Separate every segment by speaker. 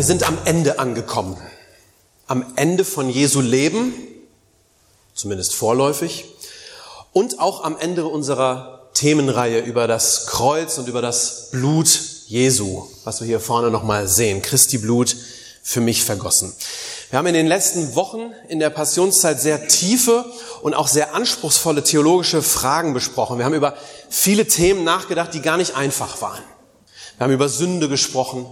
Speaker 1: Wir sind am Ende angekommen. Am Ende von Jesu Leben, zumindest vorläufig, und auch am Ende unserer Themenreihe über das Kreuz und über das Blut Jesu, was wir hier vorne nochmal sehen. Christi Blut für mich vergossen. Wir haben in den letzten Wochen in der Passionszeit sehr tiefe und auch sehr anspruchsvolle theologische Fragen besprochen. Wir haben über viele Themen nachgedacht, die gar nicht einfach waren. Wir haben über Sünde gesprochen,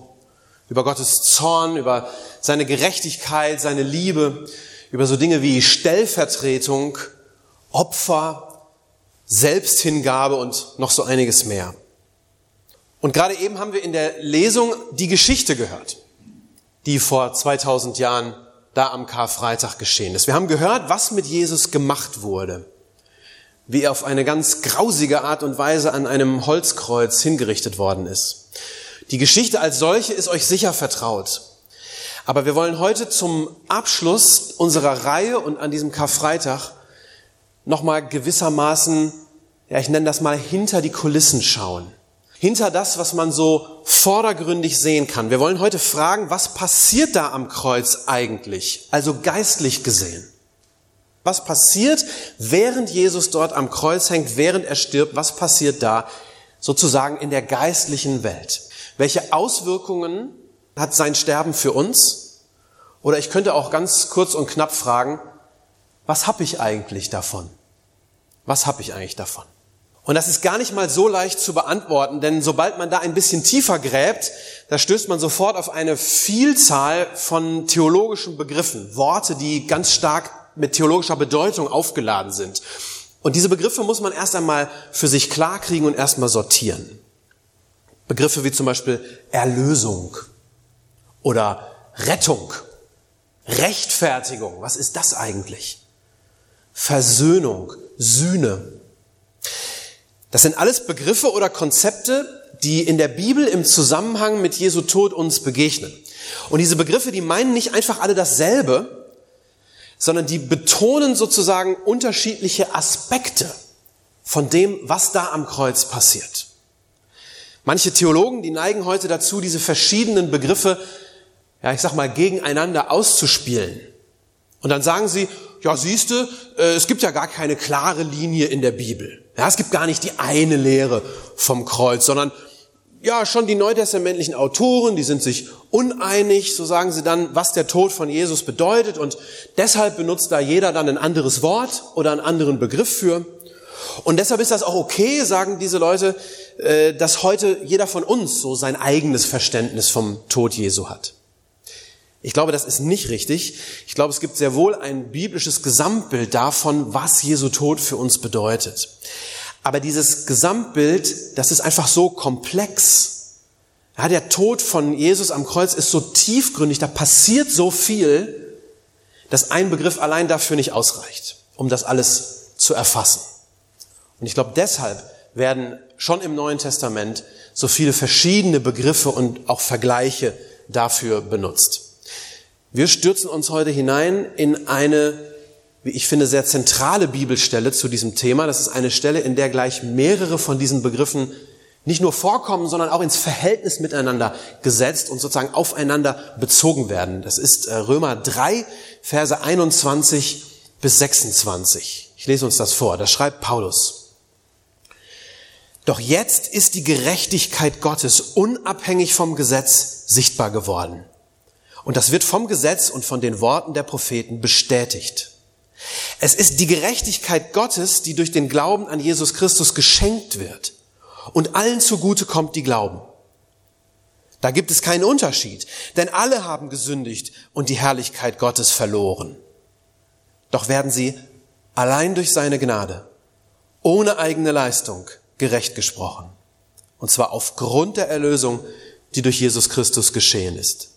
Speaker 1: über Gottes Zorn, über seine Gerechtigkeit, seine Liebe, über so Dinge wie Stellvertretung, Opfer, Selbsthingabe und noch so einiges mehr. Und gerade eben haben wir in der Lesung die Geschichte gehört, die vor 2000 Jahren da am Karfreitag geschehen ist. Wir haben gehört, was mit Jesus gemacht wurde, wie er auf eine ganz grausige Art und Weise an einem Holzkreuz hingerichtet worden ist. Die Geschichte als solche ist euch sicher vertraut. Aber wir wollen heute zum Abschluss unserer Reihe und an diesem Karfreitag nochmal gewissermaßen, ja, ich nenne das mal hinter die Kulissen schauen. Hinter das, was man so vordergründig sehen kann. Wir wollen heute fragen, was passiert da am Kreuz eigentlich? Also geistlich gesehen. Was passiert, während Jesus dort am Kreuz hängt, während er stirbt? Was passiert da sozusagen in der geistlichen Welt? Welche Auswirkungen hat sein Sterben für uns? Oder ich könnte auch ganz kurz und knapp fragen, was habe ich eigentlich davon? Was habe ich eigentlich davon? Und das ist gar nicht mal so leicht zu beantworten, denn sobald man da ein bisschen tiefer gräbt, da stößt man sofort auf eine Vielzahl von theologischen Begriffen, Worte, die ganz stark mit theologischer Bedeutung aufgeladen sind. Und diese Begriffe muss man erst einmal für sich klarkriegen und erstmal sortieren. Begriffe wie zum Beispiel Erlösung oder Rettung, Rechtfertigung. Was ist das eigentlich? Versöhnung, Sühne. Das sind alles Begriffe oder Konzepte, die in der Bibel im Zusammenhang mit Jesu Tod uns begegnen. Und diese Begriffe, die meinen nicht einfach alle dasselbe, sondern die betonen sozusagen unterschiedliche Aspekte von dem, was da am Kreuz passiert. Manche Theologen, die neigen heute dazu, diese verschiedenen Begriffe, ja, ich sag mal, gegeneinander auszuspielen. Und dann sagen sie, ja, siehste, äh, es gibt ja gar keine klare Linie in der Bibel. Ja, es gibt gar nicht die eine Lehre vom Kreuz, sondern ja, schon die neutestamentlichen Autoren, die sind sich uneinig, so sagen sie dann, was der Tod von Jesus bedeutet und deshalb benutzt da jeder dann ein anderes Wort oder einen anderen Begriff für. Und deshalb ist das auch okay, sagen diese Leute, äh, dass heute jeder von uns so sein eigenes Verständnis vom Tod Jesu hat. Ich glaube, das ist nicht richtig. Ich glaube, es gibt sehr wohl ein biblisches Gesamtbild davon, was Jesu Tod für uns bedeutet. Aber dieses Gesamtbild, das ist einfach so komplex. Ja, der Tod von Jesus am Kreuz ist so tiefgründig, da passiert so viel, dass ein Begriff allein dafür nicht ausreicht, um das alles zu erfassen. Und ich glaube, deshalb werden schon im Neuen Testament so viele verschiedene Begriffe und auch Vergleiche dafür benutzt. Wir stürzen uns heute hinein in eine, wie ich finde, sehr zentrale Bibelstelle zu diesem Thema. Das ist eine Stelle, in der gleich mehrere von diesen Begriffen nicht nur vorkommen, sondern auch ins Verhältnis miteinander gesetzt und sozusagen aufeinander bezogen werden. Das ist äh, Römer 3, Verse 21 bis 26. Ich lese uns das vor. Da schreibt Paulus. Doch jetzt ist die Gerechtigkeit Gottes unabhängig vom Gesetz sichtbar geworden. Und das wird vom Gesetz und von den Worten der Propheten bestätigt. Es ist die Gerechtigkeit Gottes, die durch den Glauben an Jesus Christus geschenkt wird. Und allen zugute kommt, die glauben. Da gibt es keinen Unterschied, denn alle haben gesündigt und die Herrlichkeit Gottes verloren. Doch werden sie allein durch seine Gnade, ohne eigene Leistung, gerecht gesprochen. Und zwar aufgrund der Erlösung, die durch Jesus Christus geschehen ist.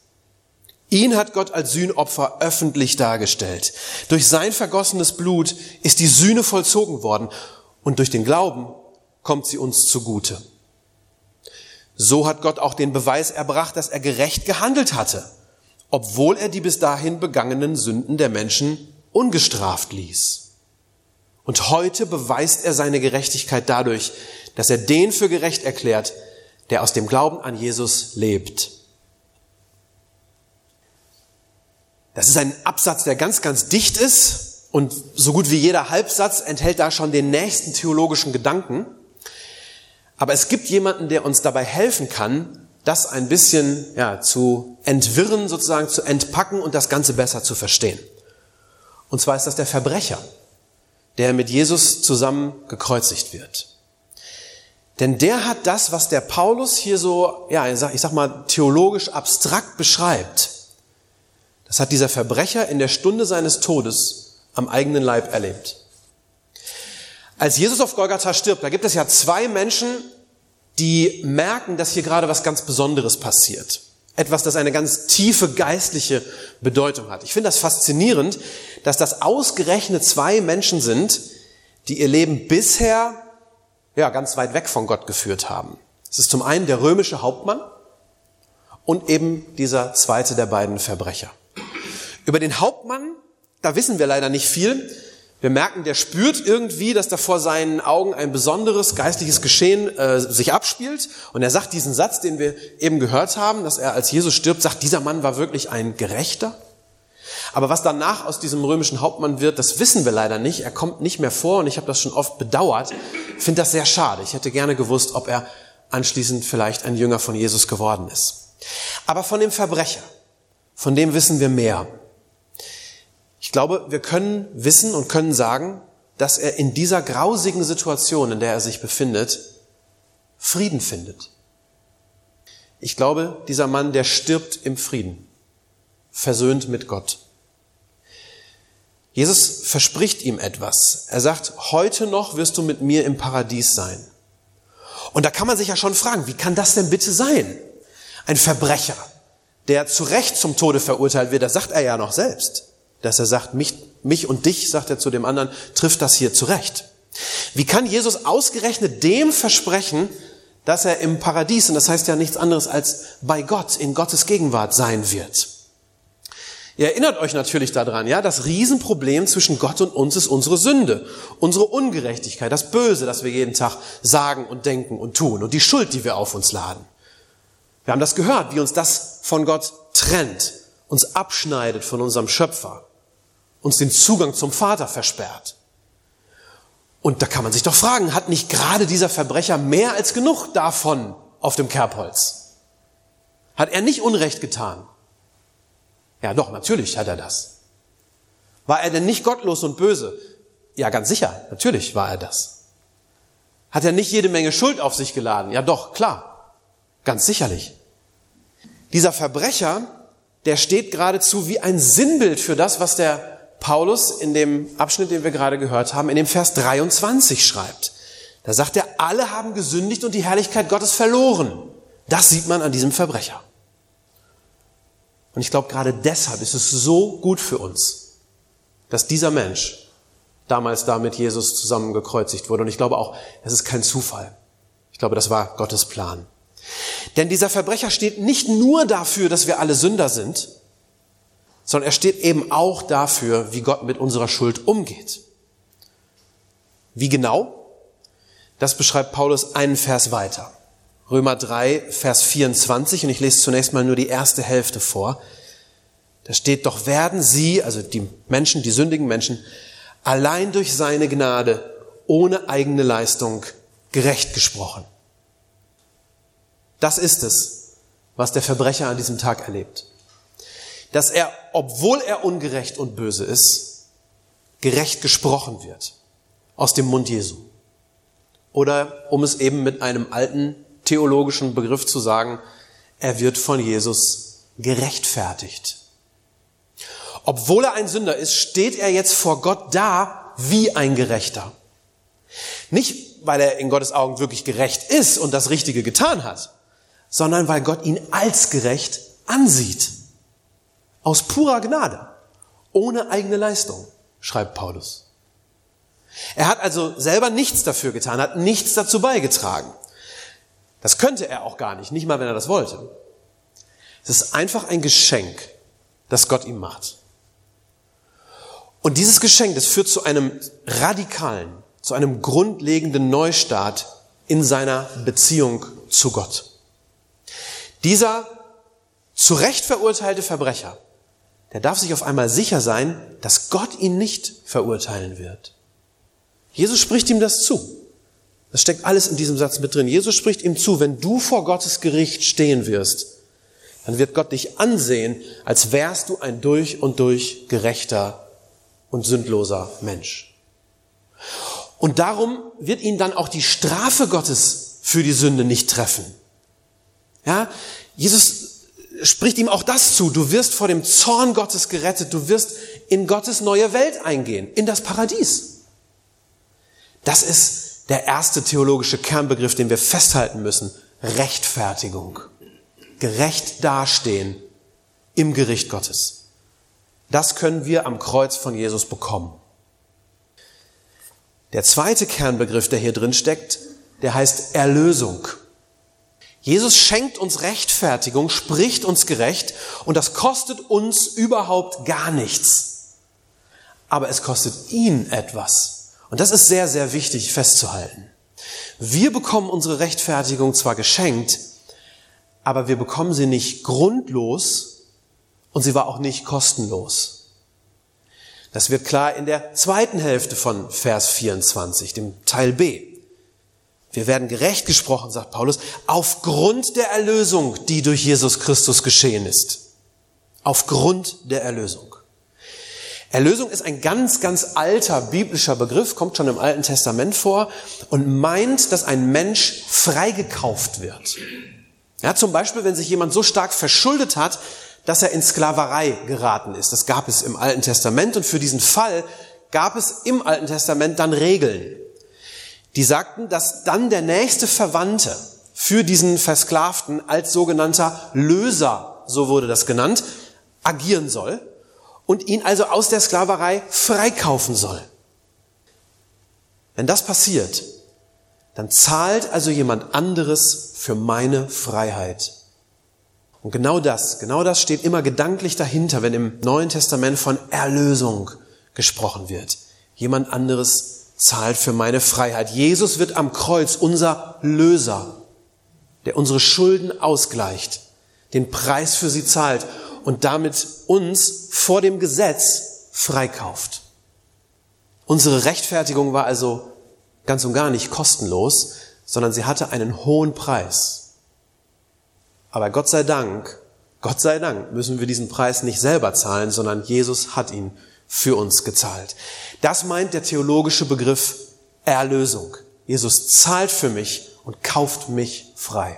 Speaker 1: Ihn hat Gott als Sühnopfer öffentlich dargestellt. Durch sein vergossenes Blut ist die Sühne vollzogen worden und durch den Glauben kommt sie uns zugute. So hat Gott auch den Beweis erbracht, dass er gerecht gehandelt hatte, obwohl er die bis dahin begangenen Sünden der Menschen ungestraft ließ. Und heute beweist er seine Gerechtigkeit dadurch, dass er den für gerecht erklärt, der aus dem Glauben an Jesus lebt. Das ist ein Absatz, der ganz, ganz dicht ist und so gut wie jeder Halbsatz enthält da schon den nächsten theologischen Gedanken. Aber es gibt jemanden, der uns dabei helfen kann, das ein bisschen ja, zu entwirren, sozusagen zu entpacken und das Ganze besser zu verstehen. Und zwar ist das der Verbrecher, der mit Jesus zusammen gekreuzigt wird. Denn der hat das, was der Paulus hier so, ja, ich sag, mal, theologisch abstrakt beschreibt. Das hat dieser Verbrecher in der Stunde seines Todes am eigenen Leib erlebt. Als Jesus auf Golgatha stirbt, da gibt es ja zwei Menschen, die merken, dass hier gerade was ganz Besonderes passiert. Etwas, das eine ganz tiefe geistliche Bedeutung hat. Ich finde das faszinierend, dass das ausgerechnet zwei Menschen sind, die ihr Leben bisher ja, ganz weit weg von Gott geführt haben. Es ist zum einen der römische Hauptmann und eben dieser zweite der beiden Verbrecher. Über den Hauptmann, da wissen wir leider nicht viel. Wir merken, der spürt irgendwie, dass da vor seinen Augen ein besonderes geistliches Geschehen äh, sich abspielt. Und er sagt diesen Satz, den wir eben gehört haben, dass er als Jesus stirbt, sagt, dieser Mann war wirklich ein Gerechter. Aber was danach aus diesem römischen Hauptmann wird, das wissen wir leider nicht. Er kommt nicht mehr vor und ich habe das schon oft bedauert. Ich finde das sehr schade. Ich hätte gerne gewusst, ob er anschließend vielleicht ein Jünger von Jesus geworden ist. Aber von dem Verbrecher, von dem wissen wir mehr. Ich glaube, wir können wissen und können sagen, dass er in dieser grausigen Situation, in der er sich befindet, Frieden findet. Ich glaube, dieser Mann, der stirbt im Frieden, versöhnt mit Gott. Jesus verspricht ihm etwas. Er sagt, heute noch wirst du mit mir im Paradies sein. Und da kann man sich ja schon fragen, wie kann das denn bitte sein? Ein Verbrecher, der zu Recht zum Tode verurteilt wird, das sagt er ja noch selbst dass er sagt, mich, mich und dich, sagt er zu dem anderen, trifft das hier zurecht. Wie kann Jesus ausgerechnet dem versprechen, dass er im Paradies, und das heißt ja nichts anderes als bei Gott, in Gottes Gegenwart sein wird? Ihr erinnert euch natürlich daran, ja, das Riesenproblem zwischen Gott und uns ist unsere Sünde, unsere Ungerechtigkeit, das Böse, das wir jeden Tag sagen und denken und tun und die Schuld, die wir auf uns laden. Wir haben das gehört, wie uns das von Gott trennt, uns abschneidet von unserem Schöpfer uns den Zugang zum Vater versperrt. Und da kann man sich doch fragen, hat nicht gerade dieser Verbrecher mehr als genug davon auf dem Kerbholz? Hat er nicht Unrecht getan? Ja, doch, natürlich hat er das. War er denn nicht gottlos und böse? Ja, ganz sicher, natürlich war er das. Hat er nicht jede Menge Schuld auf sich geladen? Ja, doch, klar, ganz sicherlich. Dieser Verbrecher, der steht geradezu wie ein Sinnbild für das, was der Paulus in dem Abschnitt, den wir gerade gehört haben, in dem Vers 23 schreibt. Da sagt er, alle haben gesündigt und die Herrlichkeit Gottes verloren. Das sieht man an diesem Verbrecher. Und ich glaube, gerade deshalb ist es so gut für uns, dass dieser Mensch damals da mit Jesus zusammen gekreuzigt wurde. Und ich glaube auch, es ist kein Zufall. Ich glaube, das war Gottes Plan. Denn dieser Verbrecher steht nicht nur dafür, dass wir alle Sünder sind, sondern er steht eben auch dafür, wie Gott mit unserer Schuld umgeht. Wie genau? Das beschreibt Paulus einen Vers weiter. Römer 3, Vers 24, und ich lese zunächst mal nur die erste Hälfte vor. Da steht, doch werden sie, also die Menschen, die sündigen Menschen, allein durch seine Gnade, ohne eigene Leistung, gerecht gesprochen. Das ist es, was der Verbrecher an diesem Tag erlebt dass er, obwohl er ungerecht und böse ist, gerecht gesprochen wird aus dem Mund Jesu. Oder um es eben mit einem alten theologischen Begriff zu sagen, er wird von Jesus gerechtfertigt. Obwohl er ein Sünder ist, steht er jetzt vor Gott da wie ein Gerechter. Nicht, weil er in Gottes Augen wirklich gerecht ist und das Richtige getan hat, sondern weil Gott ihn als gerecht ansieht. Aus purer Gnade. Ohne eigene Leistung, schreibt Paulus. Er hat also selber nichts dafür getan, hat nichts dazu beigetragen. Das könnte er auch gar nicht, nicht mal wenn er das wollte. Es ist einfach ein Geschenk, das Gott ihm macht. Und dieses Geschenk, das führt zu einem radikalen, zu einem grundlegenden Neustart in seiner Beziehung zu Gott. Dieser zu Recht verurteilte Verbrecher, der darf sich auf einmal sicher sein, dass Gott ihn nicht verurteilen wird. Jesus spricht ihm das zu. Das steckt alles in diesem Satz mit drin. Jesus spricht ihm zu, wenn du vor Gottes Gericht stehen wirst, dann wird Gott dich ansehen, als wärst du ein durch und durch gerechter und sündloser Mensch. Und darum wird ihn dann auch die Strafe Gottes für die Sünde nicht treffen. Ja, Jesus spricht ihm auch das zu. Du wirst vor dem Zorn Gottes gerettet. Du wirst in Gottes neue Welt eingehen, in das Paradies. Das ist der erste theologische Kernbegriff, den wir festhalten müssen. Rechtfertigung. Gerecht dastehen im Gericht Gottes. Das können wir am Kreuz von Jesus bekommen. Der zweite Kernbegriff, der hier drin steckt, der heißt Erlösung. Jesus schenkt uns Rechtfertigung, spricht uns gerecht und das kostet uns überhaupt gar nichts. Aber es kostet ihn etwas. Und das ist sehr, sehr wichtig festzuhalten. Wir bekommen unsere Rechtfertigung zwar geschenkt, aber wir bekommen sie nicht grundlos und sie war auch nicht kostenlos. Das wird klar in der zweiten Hälfte von Vers 24, dem Teil B. Wir werden gerecht gesprochen, sagt Paulus, aufgrund der Erlösung, die durch Jesus Christus geschehen ist. Aufgrund der Erlösung. Erlösung ist ein ganz, ganz alter biblischer Begriff, kommt schon im Alten Testament vor und meint, dass ein Mensch freigekauft wird. Ja, zum Beispiel, wenn sich jemand so stark verschuldet hat, dass er in Sklaverei geraten ist. Das gab es im Alten Testament und für diesen Fall gab es im Alten Testament dann Regeln. Die sagten, dass dann der nächste Verwandte für diesen Versklavten als sogenannter Löser, so wurde das genannt, agieren soll und ihn also aus der Sklaverei freikaufen soll. Wenn das passiert, dann zahlt also jemand anderes für meine Freiheit. Und genau das, genau das steht immer gedanklich dahinter, wenn im Neuen Testament von Erlösung gesprochen wird. Jemand anderes zahlt für meine Freiheit. Jesus wird am Kreuz unser Löser, der unsere Schulden ausgleicht, den Preis für sie zahlt und damit uns vor dem Gesetz freikauft. Unsere Rechtfertigung war also ganz und gar nicht kostenlos, sondern sie hatte einen hohen Preis. Aber Gott sei Dank, Gott sei Dank müssen wir diesen Preis nicht selber zahlen, sondern Jesus hat ihn für uns gezahlt. Das meint der theologische Begriff Erlösung. Jesus zahlt für mich und kauft mich frei.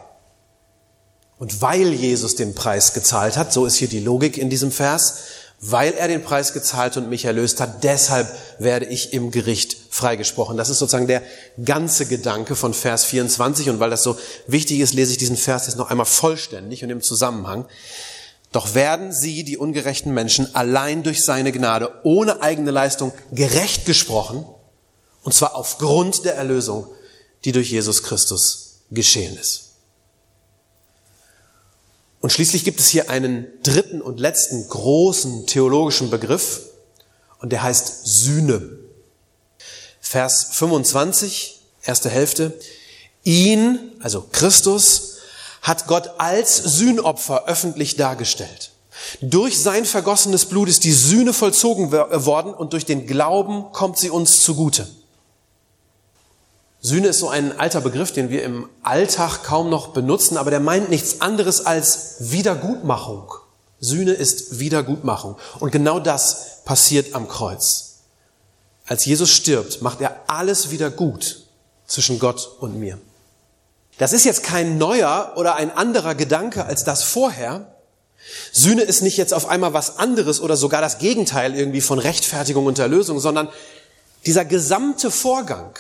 Speaker 1: Und weil Jesus den Preis gezahlt hat, so ist hier die Logik in diesem Vers, weil er den Preis gezahlt und mich erlöst hat, deshalb werde ich im Gericht freigesprochen. Das ist sozusagen der ganze Gedanke von Vers 24 und weil das so wichtig ist, lese ich diesen Vers jetzt noch einmal vollständig und im Zusammenhang. Doch werden sie, die ungerechten Menschen, allein durch seine Gnade, ohne eigene Leistung, gerecht gesprochen, und zwar aufgrund der Erlösung, die durch Jesus Christus geschehen ist. Und schließlich gibt es hier einen dritten und letzten großen theologischen Begriff, und der heißt Sühne. Vers 25, erste Hälfte. Ihn, also Christus, hat Gott als Sühnopfer öffentlich dargestellt. Durch sein vergossenes Blut ist die Sühne vollzogen worden und durch den Glauben kommt sie uns zugute. Sühne ist so ein alter Begriff, den wir im Alltag kaum noch benutzen, aber der meint nichts anderes als Wiedergutmachung. Sühne ist Wiedergutmachung. Und genau das passiert am Kreuz. Als Jesus stirbt, macht er alles wieder gut zwischen Gott und mir. Das ist jetzt kein neuer oder ein anderer Gedanke als das vorher. Sühne ist nicht jetzt auf einmal was anderes oder sogar das Gegenteil irgendwie von Rechtfertigung und Erlösung, sondern dieser gesamte Vorgang,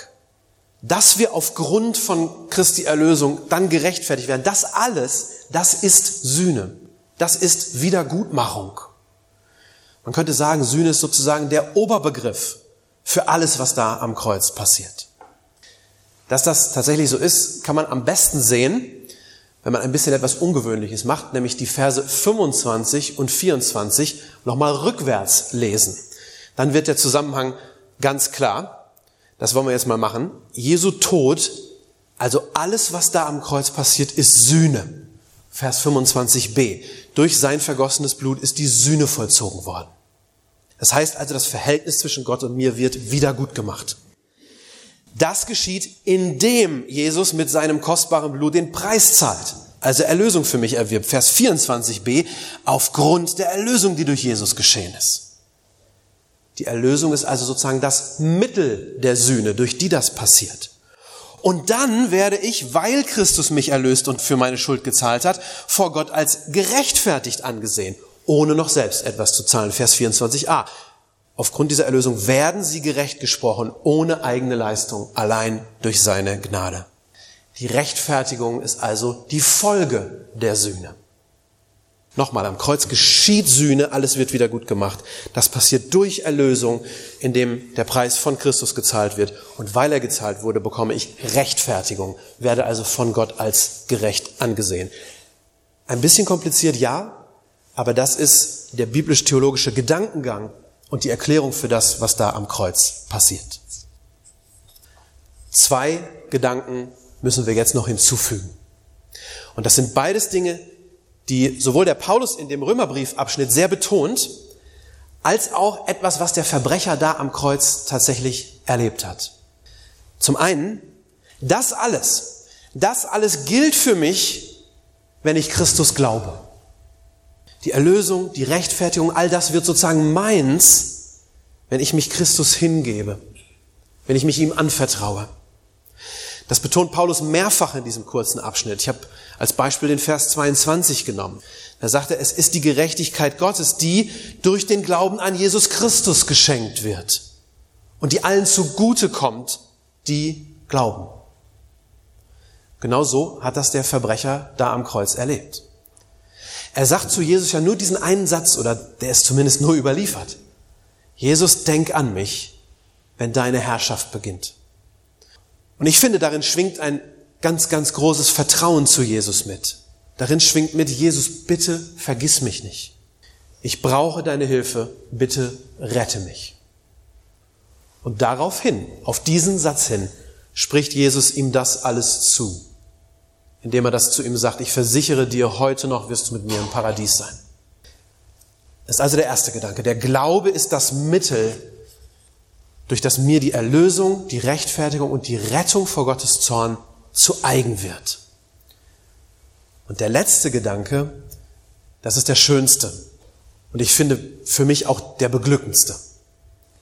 Speaker 1: dass wir aufgrund von Christi Erlösung dann gerechtfertigt werden, das alles, das ist Sühne. Das ist Wiedergutmachung. Man könnte sagen, Sühne ist sozusagen der Oberbegriff für alles, was da am Kreuz passiert. Dass das tatsächlich so ist, kann man am besten sehen, wenn man ein bisschen etwas Ungewöhnliches macht, nämlich die Verse 25 und 24 nochmal rückwärts lesen. Dann wird der Zusammenhang ganz klar. Das wollen wir jetzt mal machen. Jesu Tod, also alles, was da am Kreuz passiert, ist Sühne. Vers 25b. Durch sein vergossenes Blut ist die Sühne vollzogen worden. Das heißt also, das Verhältnis zwischen Gott und mir wird wieder gut gemacht. Das geschieht, indem Jesus mit seinem kostbaren Blut den Preis zahlt, also Erlösung für mich erwirbt. Vers 24b, aufgrund der Erlösung, die durch Jesus geschehen ist. Die Erlösung ist also sozusagen das Mittel der Sühne, durch die das passiert. Und dann werde ich, weil Christus mich erlöst und für meine Schuld gezahlt hat, vor Gott als gerechtfertigt angesehen, ohne noch selbst etwas zu zahlen. Vers 24a. Aufgrund dieser Erlösung werden sie gerecht gesprochen, ohne eigene Leistung, allein durch seine Gnade. Die Rechtfertigung ist also die Folge der Sühne. Nochmal, am Kreuz geschieht Sühne, alles wird wieder gut gemacht. Das passiert durch Erlösung, indem der Preis von Christus gezahlt wird. Und weil er gezahlt wurde, bekomme ich Rechtfertigung, werde also von Gott als gerecht angesehen. Ein bisschen kompliziert, ja, aber das ist der biblisch-theologische Gedankengang und die Erklärung für das, was da am Kreuz passiert. Zwei Gedanken müssen wir jetzt noch hinzufügen. Und das sind beides Dinge, die sowohl der Paulus in dem Römerbriefabschnitt sehr betont, als auch etwas, was der Verbrecher da am Kreuz tatsächlich erlebt hat. Zum einen, das alles, das alles gilt für mich, wenn ich Christus glaube. Die Erlösung, die Rechtfertigung, all das wird sozusagen meins, wenn ich mich Christus hingebe, wenn ich mich ihm anvertraue. Das betont Paulus mehrfach in diesem kurzen Abschnitt. Ich habe als Beispiel den Vers 22 genommen. Da sagt er, es ist die Gerechtigkeit Gottes, die durch den Glauben an Jesus Christus geschenkt wird und die allen zugute kommt, die glauben. Genau so hat das der Verbrecher da am Kreuz erlebt. Er sagt zu Jesus ja nur diesen einen Satz, oder der ist zumindest nur überliefert. Jesus, denk an mich, wenn deine Herrschaft beginnt. Und ich finde, darin schwingt ein ganz, ganz großes Vertrauen zu Jesus mit. Darin schwingt mit, Jesus, bitte vergiss mich nicht. Ich brauche deine Hilfe, bitte rette mich. Und daraufhin, auf diesen Satz hin, spricht Jesus ihm das alles zu, indem er das zu ihm sagt, ich versichere dir, heute noch wirst du mit mir im Paradies sein. Das ist also der erste Gedanke. Der Glaube ist das Mittel, durch das mir die Erlösung, die Rechtfertigung und die Rettung vor Gottes Zorn zu eigen wird. Und der letzte Gedanke, das ist der schönste und ich finde für mich auch der beglückendste.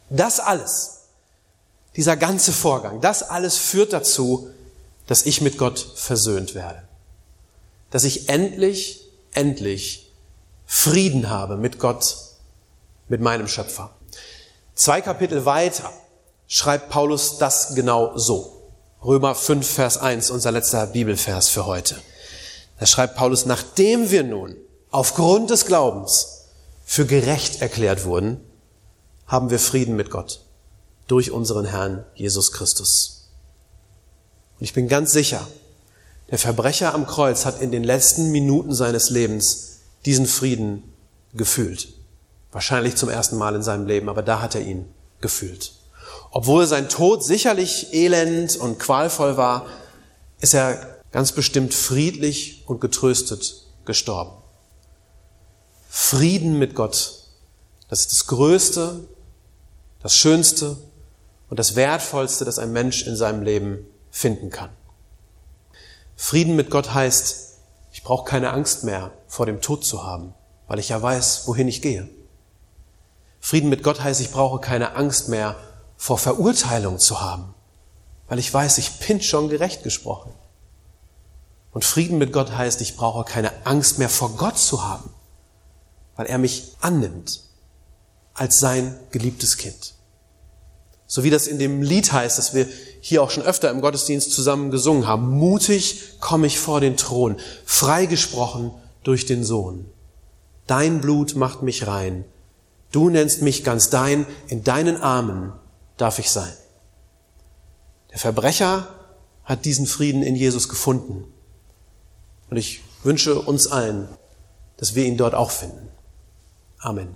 Speaker 1: Das alles, dieser ganze Vorgang, das alles führt dazu, dass ich mit Gott versöhnt werde. Dass ich endlich, endlich Frieden habe mit Gott, mit meinem Schöpfer. Zwei Kapitel weiter schreibt Paulus das genau so. Römer 5, Vers 1, unser letzter Bibelvers für heute. Da schreibt Paulus, nachdem wir nun aufgrund des Glaubens für gerecht erklärt wurden, haben wir Frieden mit Gott durch unseren Herrn Jesus Christus. Ich bin ganz sicher, der Verbrecher am Kreuz hat in den letzten Minuten seines Lebens diesen Frieden gefühlt. Wahrscheinlich zum ersten Mal in seinem Leben, aber da hat er ihn gefühlt. Obwohl sein Tod sicherlich elend und qualvoll war, ist er ganz bestimmt friedlich und getröstet gestorben. Frieden mit Gott, das ist das Größte, das Schönste und das Wertvollste, das ein Mensch in seinem Leben finden kann. Frieden mit Gott heißt, ich brauche keine Angst mehr vor dem Tod zu haben, weil ich ja weiß, wohin ich gehe. Frieden mit Gott heißt, ich brauche keine Angst mehr vor Verurteilung zu haben, weil ich weiß, ich bin schon gerecht gesprochen. Und Frieden mit Gott heißt, ich brauche keine Angst mehr vor Gott zu haben, weil er mich annimmt als sein geliebtes Kind. So wie das in dem Lied heißt, das wir hier auch schon öfter im Gottesdienst zusammen gesungen haben. Mutig komme ich vor den Thron, freigesprochen durch den Sohn. Dein Blut macht mich rein, Du nennst mich ganz dein, in deinen Armen darf ich sein. Der Verbrecher hat diesen Frieden in Jesus gefunden. Und ich wünsche uns allen, dass wir ihn dort auch finden. Amen.